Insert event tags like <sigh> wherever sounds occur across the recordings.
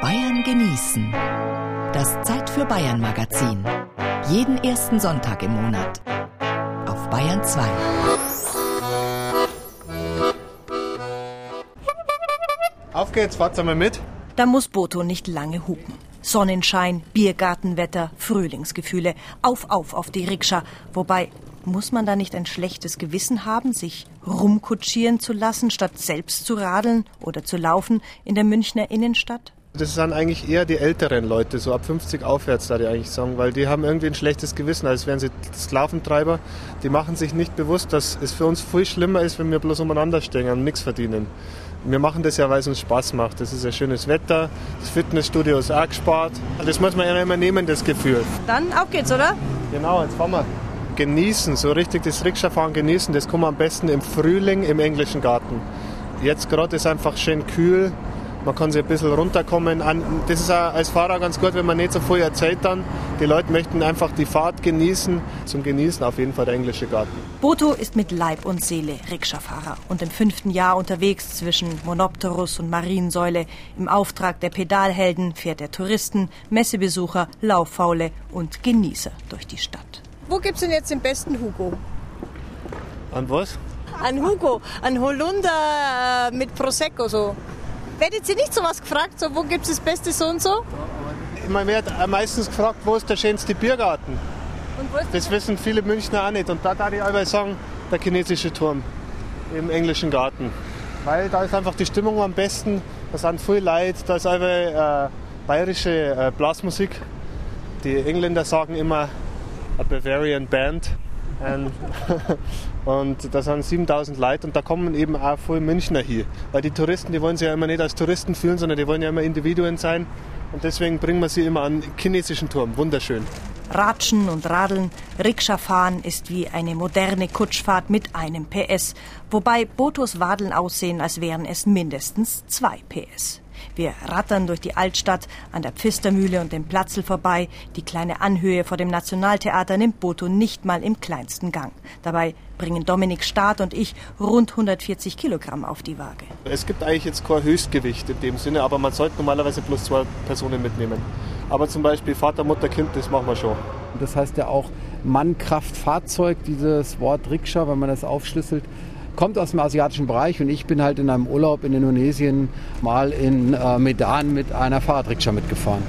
Bayern genießen. Das Zeit für Bayern Magazin. Jeden ersten Sonntag im Monat. Auf Bayern 2. Auf geht's, fahrt's einmal mit. Da muss Boto nicht lange hupen. Sonnenschein, Biergartenwetter, Frühlingsgefühle. Auf, auf, auf die Rikscha. Wobei, muss man da nicht ein schlechtes Gewissen haben, sich rumkutschieren zu lassen, statt selbst zu radeln oder zu laufen in der Münchner Innenstadt? Das sind eigentlich eher die älteren Leute, so ab 50 aufwärts, da die eigentlich sagen, weil die haben irgendwie ein schlechtes Gewissen, als wären sie Sklaventreiber. Die machen sich nicht bewusst, dass es für uns viel schlimmer ist, wenn wir bloß umeinander stehen und nichts verdienen. Wir machen das ja, weil es uns Spaß macht. Das ist ein schönes Wetter, das Fitnessstudio ist auch gespart. Das muss man ja immer nehmen, das Gefühl. Dann auf geht's, oder? Genau, jetzt fahren wir. Genießen, so richtig das Rikscha-Fahren genießen, das kann man am besten im Frühling im englischen Garten. Jetzt gerade ist einfach schön kühl, man kann sich ein bisschen runterkommen. Das ist auch als Fahrer ganz gut, wenn man nicht so viel erzählt dann. Die Leute möchten einfach die Fahrt genießen. Zum Genießen auf jeden Fall der englische Garten. Boto ist mit Leib und Seele Rikscha-Fahrer und im fünften Jahr unterwegs zwischen Monopterus und Mariensäule. Im Auftrag der Pedalhelden fährt er Touristen, Messebesucher, Lauffaule und Genießer durch die Stadt. Wo gibt's denn jetzt den besten Hugo? An was? An Hugo, an Holunder äh, mit Prosecco so. Werdet ihr nicht so was gefragt, so wo gibt es das Beste so und so? Man wird meistens gefragt, wo ist der schönste Biergarten? das wissen viele Münchner auch nicht. Und da darf ich aber sagen, der chinesische Turm im englischen Garten. Weil da ist einfach die Stimmung am besten, da sind viel Leute, da ist einfach äh, bayerische äh, Blasmusik. Die Engländer sagen immer a Bavarian Band. Ähm, <laughs> und da sind 7000 Leute und da kommen eben auch voll Münchner hier. Weil die Touristen, die wollen sich ja immer nicht als Touristen fühlen, sondern die wollen ja immer Individuen sein. Und deswegen bringen wir sie immer an den chinesischen Turm. Wunderschön. Ratschen und Radeln, Rikscha fahren ist wie eine moderne Kutschfahrt mit einem PS, wobei Botos Wadeln aussehen, als wären es mindestens zwei PS. Wir rattern durch die Altstadt, an der Pfistermühle und dem Platzl vorbei. Die kleine Anhöhe vor dem Nationaltheater nimmt Boto nicht mal im kleinsten Gang. Dabei bringen Dominik Staat und ich rund 140 Kilogramm auf die Waage. Es gibt eigentlich jetzt kein Höchstgewicht in dem Sinne, aber man sollte normalerweise plus zwei Personen mitnehmen. Aber zum Beispiel Vater, Mutter, Kind, das machen wir schon. Das heißt ja auch Mann, Kraft, Fahrzeug, dieses Wort Rikscha, wenn man das aufschlüsselt, kommt aus dem asiatischen Bereich und ich bin halt in einem Urlaub in Indonesien mal in äh, Medan mit einer Fahrradrikscha mitgefahren.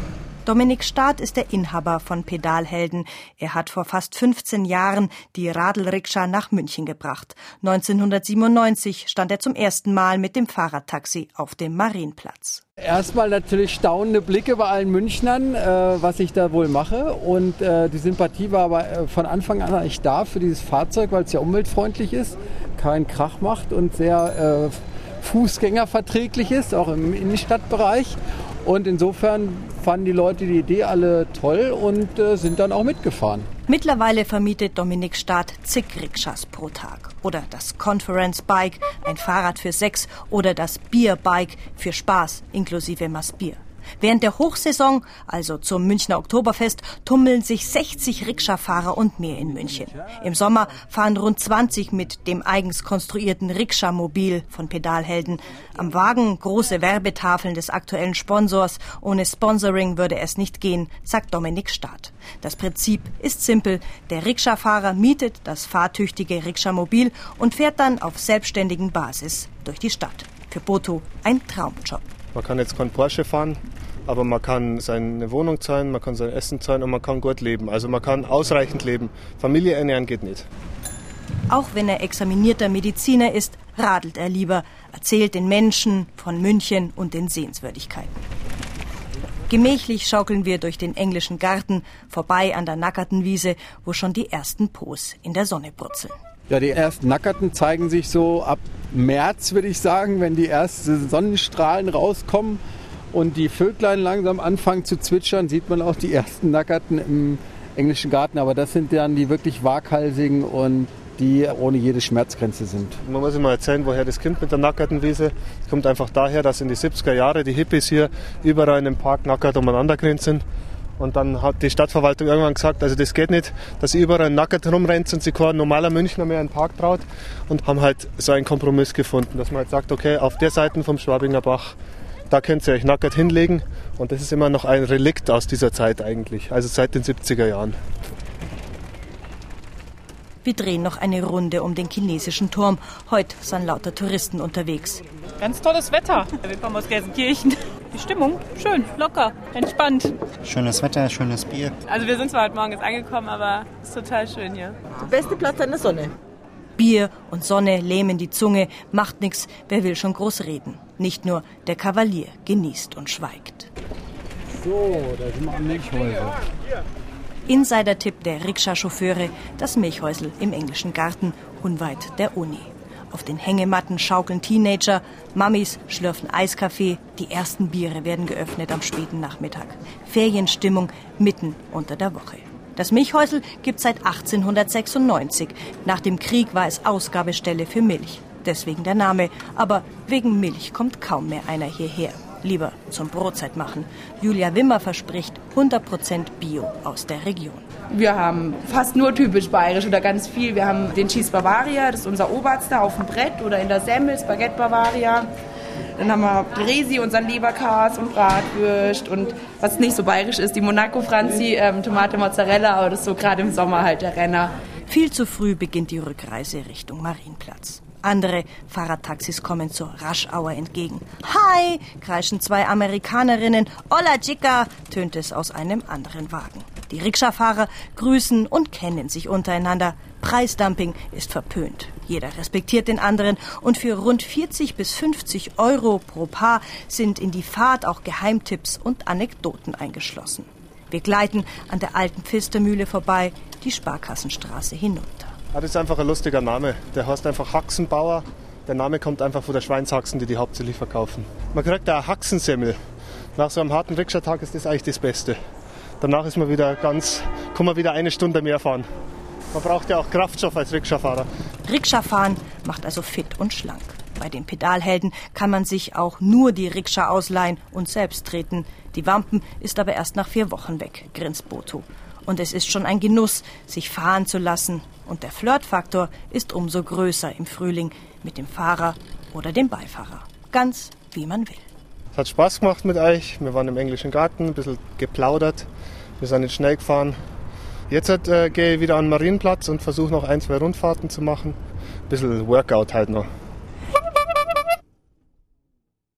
Dominik Staat ist der Inhaber von Pedalhelden. Er hat vor fast 15 Jahren die Radelrikscha nach München gebracht. 1997 stand er zum ersten Mal mit dem Fahrradtaxi auf dem Marienplatz. Erstmal natürlich staunende Blicke bei allen Münchnern, äh, was ich da wohl mache. Und äh, die Sympathie war aber äh, von Anfang an eigentlich da für dieses Fahrzeug, weil es ja umweltfreundlich ist, keinen Krach macht und sehr äh, fußgängerverträglich ist, auch im Innenstadtbereich. Und insofern fanden die Leute die Idee alle toll und äh, sind dann auch mitgefahren. Mittlerweile vermietet Dominik Staat zig Rikschas pro Tag. Oder das Conference Bike, ein Fahrrad für sechs, oder das Beer Bike für Spaß inklusive Massbier. Während der Hochsaison, also zum Münchner Oktoberfest, tummeln sich 60 Rikscha-Fahrer und mehr in München. Im Sommer fahren rund 20 mit dem eigens konstruierten Rikscha-Mobil von Pedalhelden. Am Wagen große Werbetafeln des aktuellen Sponsors. Ohne Sponsoring würde es nicht gehen, sagt Dominik Staat. Das Prinzip ist simpel. Der Rikscha-Fahrer mietet das fahrtüchtige Rikscha-Mobil und fährt dann auf selbstständigen Basis durch die Stadt. Für Boto ein Traumjob. Man kann jetzt kein Porsche fahren, aber man kann seine Wohnung zahlen, man kann sein Essen zahlen und man kann gut leben. Also man kann ausreichend leben. Familie ernähren geht nicht. Auch wenn er examinierter Mediziner ist, radelt er lieber, erzählt den Menschen von München und den Sehenswürdigkeiten. Gemächlich schaukeln wir durch den englischen Garten, vorbei an der nackerten Wiese, wo schon die ersten Poos in der Sonne brutzeln. Ja, die ersten Nackerten zeigen sich so ab März, würde ich sagen, wenn die ersten Sonnenstrahlen rauskommen und die Vöglein langsam anfangen zu zwitschern, sieht man auch die ersten Nackerten im englischen Garten. Aber das sind dann die wirklich waghalsigen und die ohne jede Schmerzgrenze sind. Man muss immer erzählen, woher das Kind mit der nackerten Wiese. Es kommt einfach daher, dass in die 70er Jahre die Hippies hier überall in dem Park nackert umeinander sind. Und dann hat die Stadtverwaltung irgendwann gesagt, also das geht nicht, dass überall nackert rumrennt und sich kein normaler Münchner mehr in den Park traut. Und haben halt so einen Kompromiss gefunden, dass man halt sagt, okay, auf der Seite vom Schwabinger Bach, da könnt ihr euch nackert hinlegen Und das ist immer noch ein Relikt aus dieser Zeit eigentlich, also seit den 70er Jahren. Wir drehen noch eine Runde um den chinesischen Turm. Heute sind lauter Touristen unterwegs. Ganz tolles Wetter. Wir kommen aus Gelsenkirchen. Die Stimmung schön, locker, entspannt. Schönes Wetter, schönes Bier. Also wir sind zwar heute Morgen jetzt angekommen, aber es ist total schön hier. Der beste Platz an der Sonne. Bier und Sonne lähmen die Zunge, macht nix, wer will schon groß reden. Nicht nur der Kavalier genießt und schweigt. So, da sind wir am Milchhäuser. Insider-Tipp der Rikscha-Chauffeure, das Milchhäusel im englischen Garten, unweit der Uni. Auf den Hängematten schaukeln Teenager, Mamis schlürfen Eiskaffee, die ersten Biere werden geöffnet am späten Nachmittag. Ferienstimmung mitten unter der Woche. Das Milchhäusel gibt seit 1896. Nach dem Krieg war es Ausgabestelle für Milch. Deswegen der Name. Aber wegen Milch kommt kaum mehr einer hierher lieber zum Brotzeit machen. Julia Wimmer verspricht 100% Bio aus der Region. Wir haben fast nur typisch bayerisch oder ganz viel. Wir haben den Cheese Bavaria, das ist unser Oberst da auf dem Brett oder in der Semmel, Spaghetti Bavaria. Dann haben wir Resi, unseren Leberkas und Bratwürst und was nicht so bayerisch ist, die Monaco Franzi, ähm, Tomate Mozzarella, aber das ist so gerade im Sommer halt der Renner. Viel zu früh beginnt die Rückreise Richtung Marienplatz. Andere Fahrradtaxis kommen zur Raschauer entgegen. Hi, kreischen zwei Amerikanerinnen. Hola chica, tönt es aus einem anderen Wagen. Die Rikscha-Fahrer grüßen und kennen sich untereinander. Preisdumping ist verpönt. Jeder respektiert den anderen und für rund 40 bis 50 Euro pro Paar sind in die Fahrt auch Geheimtipps und Anekdoten eingeschlossen. Wir gleiten an der alten Pfistermühle vorbei, die Sparkassenstraße hinunter. Ah, das ist einfach ein lustiger Name. Der heißt einfach Haxenbauer. Der Name kommt einfach von der Schweinshaxen, die die hauptsächlich verkaufen. Man kriegt da Haxensemmel. Nach so einem harten Rikscha-Tag ist das eigentlich das Beste. Danach ist man wieder ganz, kann man wieder eine Stunde mehr fahren. Man braucht ja auch Kraftstoff als Rikscha-Fahrer. Rikscha-Fahren macht also fit und schlank. Bei den Pedalhelden kann man sich auch nur die Rikscha ausleihen und selbst treten. Die Wampen ist aber erst nach vier Wochen weg, grinst Boto. Und es ist schon ein Genuss, sich fahren zu lassen. Und der Flirtfaktor ist umso größer im Frühling mit dem Fahrer oder dem Beifahrer. Ganz wie man will. Es hat Spaß gemacht mit euch. Wir waren im englischen Garten, ein bisschen geplaudert. Wir sind nicht schnell gefahren. Jetzt äh, gehe ich wieder an den Marienplatz und versuche noch ein, zwei Rundfahrten zu machen. Ein bisschen Workout halt noch.